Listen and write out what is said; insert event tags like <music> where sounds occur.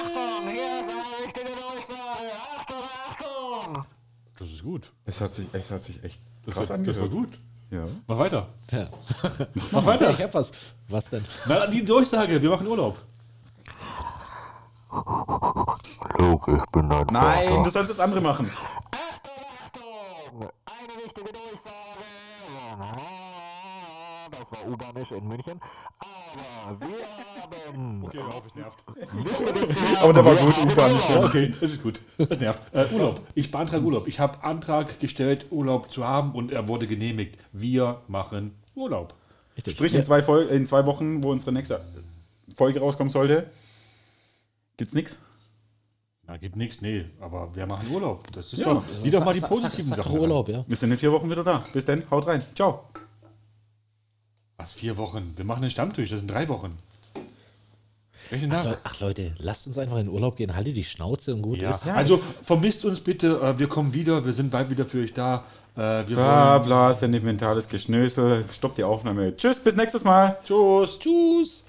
Achtung, hier ist eine richtige Durchsage. Achtung, Achtung. Das ist gut. Es hat sich echt, hat sich echt das krass war, angehört. Das war gut. Ja. Mach weiter. Ja. <laughs> Mach weiter. Ich hab was. Was denn? Na, die Durchsage. Wir machen Urlaub. Luke, ich bin dein Nein, Vater. du sollst das andere machen. Achtung, Achtung. Eine wichtige Durchsage. Das war Ubanisch in München. Aber wir haben Okay, auf, es nervt. wichtiges Aber der war gut, U-Bahn. Okay, das ist gut. Das nervt. Äh, Urlaub. Ich beantrage Urlaub. Ich habe Antrag gestellt, Urlaub zu haben und er wurde genehmigt. Wir machen Urlaub. Sprich, in zwei, Fol in zwei Wochen, wo unsere nächste Folge rauskommen sollte, gibt's nichts. Na, gibt nichts, nee, aber wir machen Urlaub. Das ist Ja, doch, die doch mal die Sag- positiven sag, sag Sachen. doch Urlaub, ja. Wir sind in vier Wochen wieder da. Bis dann, haut rein. Ciao. Was, vier Wochen? Wir machen einen Stammtisch, das sind drei Wochen. Rechne nach. Le- Ach Leute, lasst uns einfach in den Urlaub gehen. Haltet die Schnauze und gut Ja. ist. Also vermisst uns bitte, äh, wir kommen wieder, wir sind bald wieder für euch da. Äh, wir Bla bla, sentimentales Geschnösel. Stopp die Aufnahme. Tschüss, bis nächstes Mal. Tschüss. Tschüss.